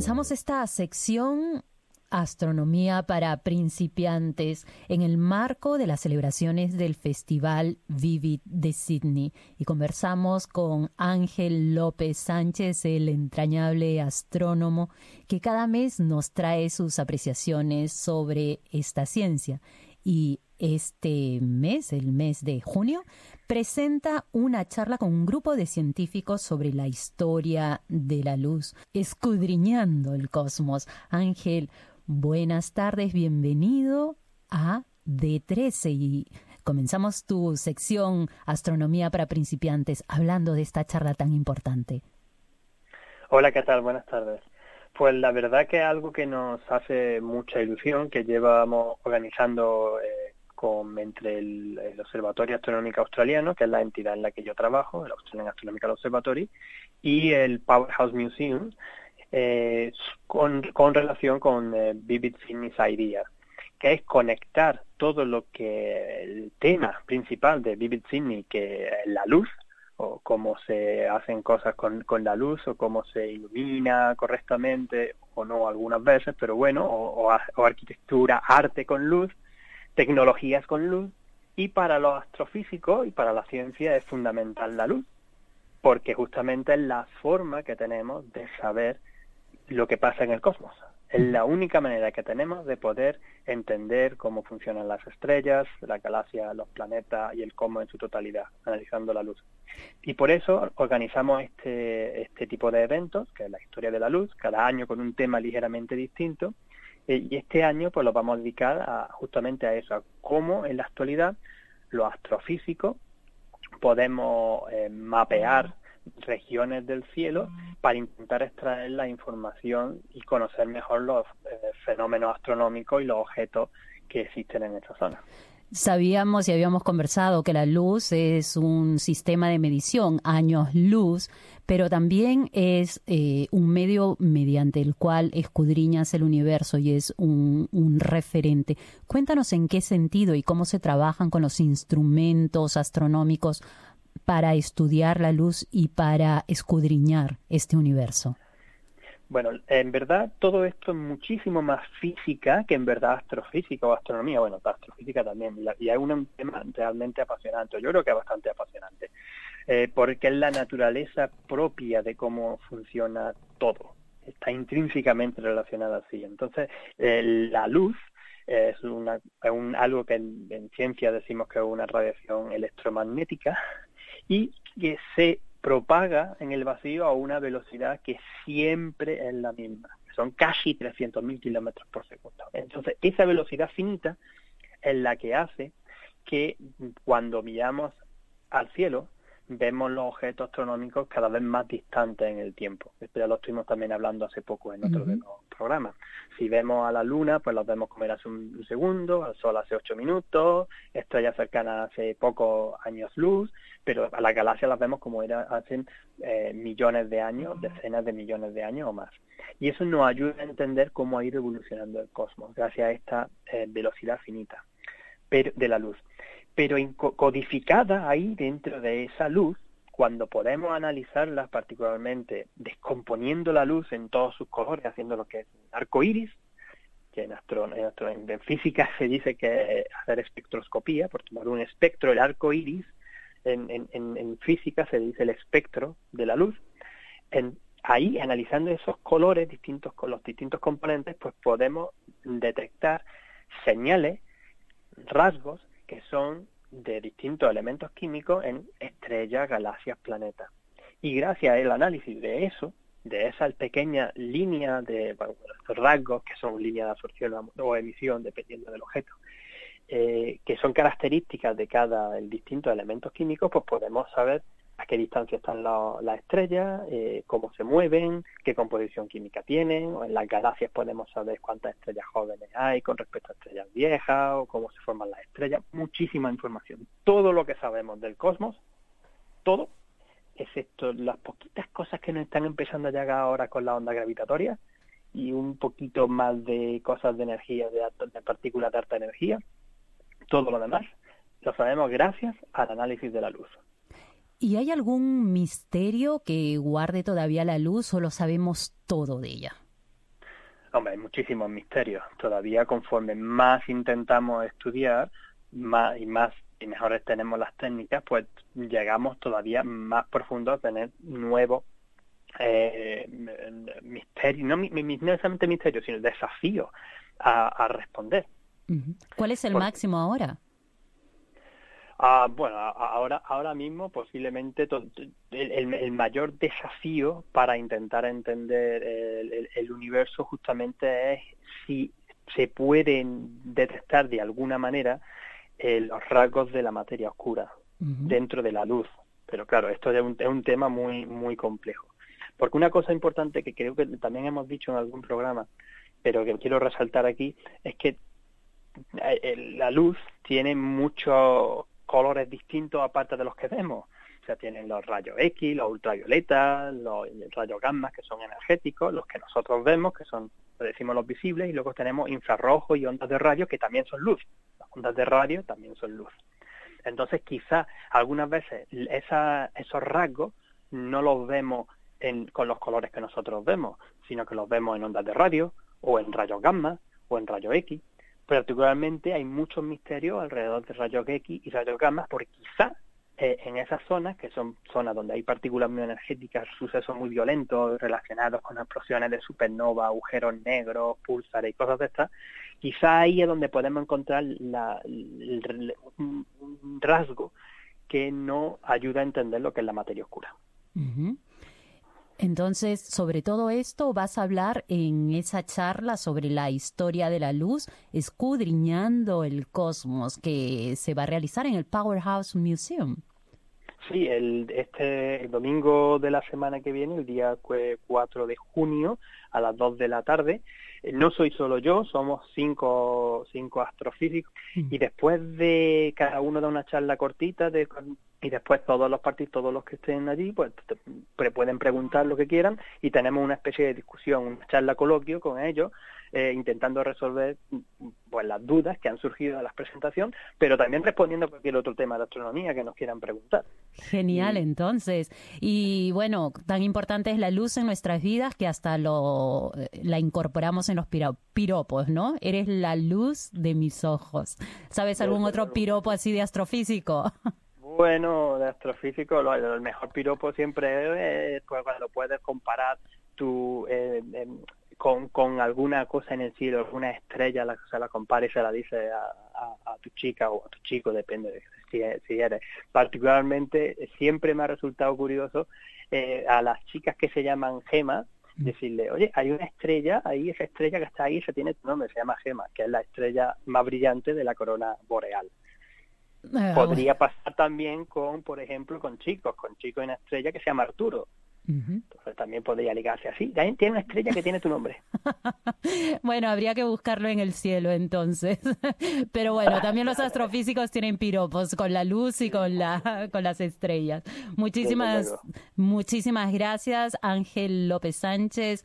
Comenzamos esta sección Astronomía para principiantes en el marco de las celebraciones del Festival Vivid de Sydney y conversamos con Ángel López Sánchez, el entrañable astrónomo que cada mes nos trae sus apreciaciones sobre esta ciencia. Y este mes, el mes de junio, presenta una charla con un grupo de científicos sobre la historia de la luz, escudriñando el cosmos. Ángel, buenas tardes, bienvenido a D13 y comenzamos tu sección Astronomía para principiantes hablando de esta charla tan importante. Hola, ¿qué tal? Buenas tardes. Pues la verdad que es algo que nos hace mucha ilusión, que llevamos organizando eh, entre el, Observatorio Astronómico Australiano, que es la entidad en la que yo trabajo, el Australian Astronomical Observatory, y el Powerhouse Museum, eh, con, relación con eh, Vivid Sydney's Idea, que es conectar todo lo que el tema principal de Vivid Sydney, que es la luz, o cómo se hacen cosas con, la luz, o cómo se ilumina correctamente, o no algunas veces, pero bueno, o arquitectura, arte con luz, tecnologías con luz y para los astrofísicos y para la ciencia es fundamental la luz, porque justamente es la forma que tenemos de saber lo que pasa en el cosmos. Es la única manera que tenemos de poder entender cómo funcionan las estrellas, la galaxia, los planetas y el cosmos en su totalidad, analizando la luz. Y por eso organizamos este, este tipo de eventos, que es la historia de la luz, cada año con un tema ligeramente distinto, eh, y este año pues lo vamos a dedicar justamente a eso, a cómo en la actualidad los astrofísicos podemos eh, mapear regiones del cielo para intentar extraer la información y conocer mejor los eh, fenómenos astronómicos y los objetos que existen en esta zona. Sabíamos y habíamos conversado que la luz es un sistema de medición, años luz, pero también es eh, un medio mediante el cual escudriñas el universo y es un, un, referente. Cuéntanos en qué sentido y cómo se trabajan con los instrumentos astronómicos para estudiar la luz y para escudriñar este universo. Bueno, en verdad todo esto es muchísimo más física que en verdad astrofísica o astronomía. Bueno, astrofísica también. Y hay un tema realmente apasionante. Yo creo que es bastante apasionante. Eh, porque es la naturaleza propia de cómo funciona todo. Está intrínsecamente relacionada así. Entonces, eh, la luz es, una, un, algo que en ciencia decimos que es una radiación electromagnética y que se propaga en el vacío a una velocidad que siempre es la misma, son casi 300.000 kilómetros por segundo. Entonces, esa velocidad finita es la que hace que cuando miramos al cielo, vemos los objetos astronómicos cada vez más distantes en el tiempo. Esto ya lo estuvimos también hablando hace poco en otro de los programas. Si vemos a la Luna, pues los vemos comer hace un, segundo, al Sol hace ocho minutos, estrellas cercanas hace pocos años luz, pero a la galaxia las vemos como era hace eh, millones de años, decenas de millones de años o más. Y eso nos ayuda a entender cómo ha ido evolucionando el cosmos gracias a esta eh, velocidad finita de la luz pero codificada ahí dentro de esa luz, cuando podemos analizarla particularmente descomponiendo la luz en todos sus colores, haciendo lo que es arco iris, que en, física se dice que hacer espectroscopía, por tomar un espectro, el arco iris, en, en, física se dice el espectro de la luz. ahí, analizando esos colores distintos con los distintos componentes, pues podemos detectar señales, rasgos que son de distintos elementos químicos en estrellas, galaxias, planetas. Y gracias al análisis de eso, de esa pequeña línea de rasgos, que son líneas de absorción o emisión, dependiendo del objeto, eh, que son características de cada el distintos elementos químicos, pues podemos saber a qué distancia están las estrellas, eh, cómo se mueven, qué composición química tienen, o en las galaxias podemos saber cuántas estrellas jóvenes hay con respecto a estrellas viejas, o cómo se forman las estrellas, muchísima información. Todo lo que sabemos del cosmos, todo, excepto las poquitas cosas que nos están empezando a llegar ahora con la onda gravitatoria, y un poquito más de cosas de energía, de, de partículas de alta energía, todo lo demás lo sabemos gracias al análisis de la luz. ¿Y hay algún misterio que guarde todavía la luz o lo sabemos todo de ella? Hombre, hay muchísimos misterios. Todavía conforme más intentamos estudiar, más y más y mejores tenemos las técnicas, pues llegamos todavía más profundo a tener nuevos eh, misterios, no, necesariamente misterios, sino desafíos a, responder. ¿Cuál es el máximo ahora? Ah, bueno, ahora, ahora mismo posiblemente el, mayor desafío para intentar entender el, universo justamente es si se pueden detectar de alguna manera eh, los rasgos de la materia oscura dentro de la luz. Pero claro, esto es un, es un tema muy, muy complejo. Porque una cosa importante que creo que también hemos dicho en algún programa, pero que quiero resaltar aquí, es que eh, la luz tiene muchos colores distintos aparte de los que vemos. O sea, tienen los rayos X, los ultravioletas, los rayos gamma, que son energéticos, los que nosotros vemos, que son, decimos, los visibles, y luego tenemos infrarrojos y ondas de radio, que también son luz. Las ondas de radio también son luz. Entonces, quizás algunas veces esos rasgos no los vemos con los colores que nosotros vemos, sino que los vemos en ondas de radio, o en rayos gamma, o en rayos X particularmente hay muchos misterios alrededor de rayos X y rayos gamma, porque quizá eh, en esas zonas, que son zonas donde hay partículas muy energéticas, sucesos muy violentos relacionados con explosiones de supernova, agujeros negros, pulsares y cosas de estas, quizá ahí es donde podemos encontrar la, un rasgo que no ayuda a entender lo que es la materia oscura. Entonces, sobre todo esto vas a hablar en esa charla sobre la historia de la luz, escudriñando el cosmos que se va a realizar en el Powerhouse Museum. Sí, el, este domingo de la semana que viene, el día 4 de junio, a las 2 de la tarde. Eh, no soy solo yo, somos cinco, cinco astrofísicos mm. y después de cada uno da una charla cortita de, y después todos los partidos, todos los que estén allí, pues pueden preguntar lo que quieran y tenemos una especie de discusión, una charla coloquio con ellos eh, intentando resolver pues, las dudas que han surgido de la presentación, pero también respondiendo a cualquier otro tema de astronomía que nos quieran preguntar. Genial, entonces. Y bueno, tan importante es la luz en nuestras vidas que hasta lo la incorporamos en los piropos, ¿no? Eres la luz de mis ojos. ¿Sabes algún otro piropo así de astrofísico? Bueno, de astrofísico, lo, el mejor piropo siempre es pues, cuando puedes comparar tu, eh, em, con, con alguna cosa en el cielo, alguna estrella, la, se la compara y se la dice a, tu chica o a tu chico, depende de si, si eres. Particularmente, siempre me ha resultado curioso eh, a las chicas que se llaman Gema, mm. decirle, oye, hay una estrella ahí, esa estrella que está ahí, se tiene tu nombre, se llama Gema, que es la estrella más brillante de la corona boreal. Ah, Podría pasar también con, por ejemplo, con chicos, con chicos en una estrella que se llama Arturo. Entonces también podría ligarse así. También tiene una estrella que tiene tu nombre. bueno, habría que buscarlo en el cielo entonces. Pero bueno, también los astrofísicos tienen piropos con la luz y con la con las estrellas. Muchísimas muchísimas gracias Ángel López Sánchez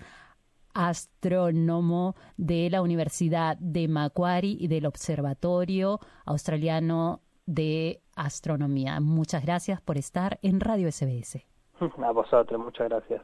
astrónomo de la Universidad de Macquarie y del Observatorio Australiano de Astronomía. Muchas gracias por estar en Radio SBS. A vosotros, muchas gracias.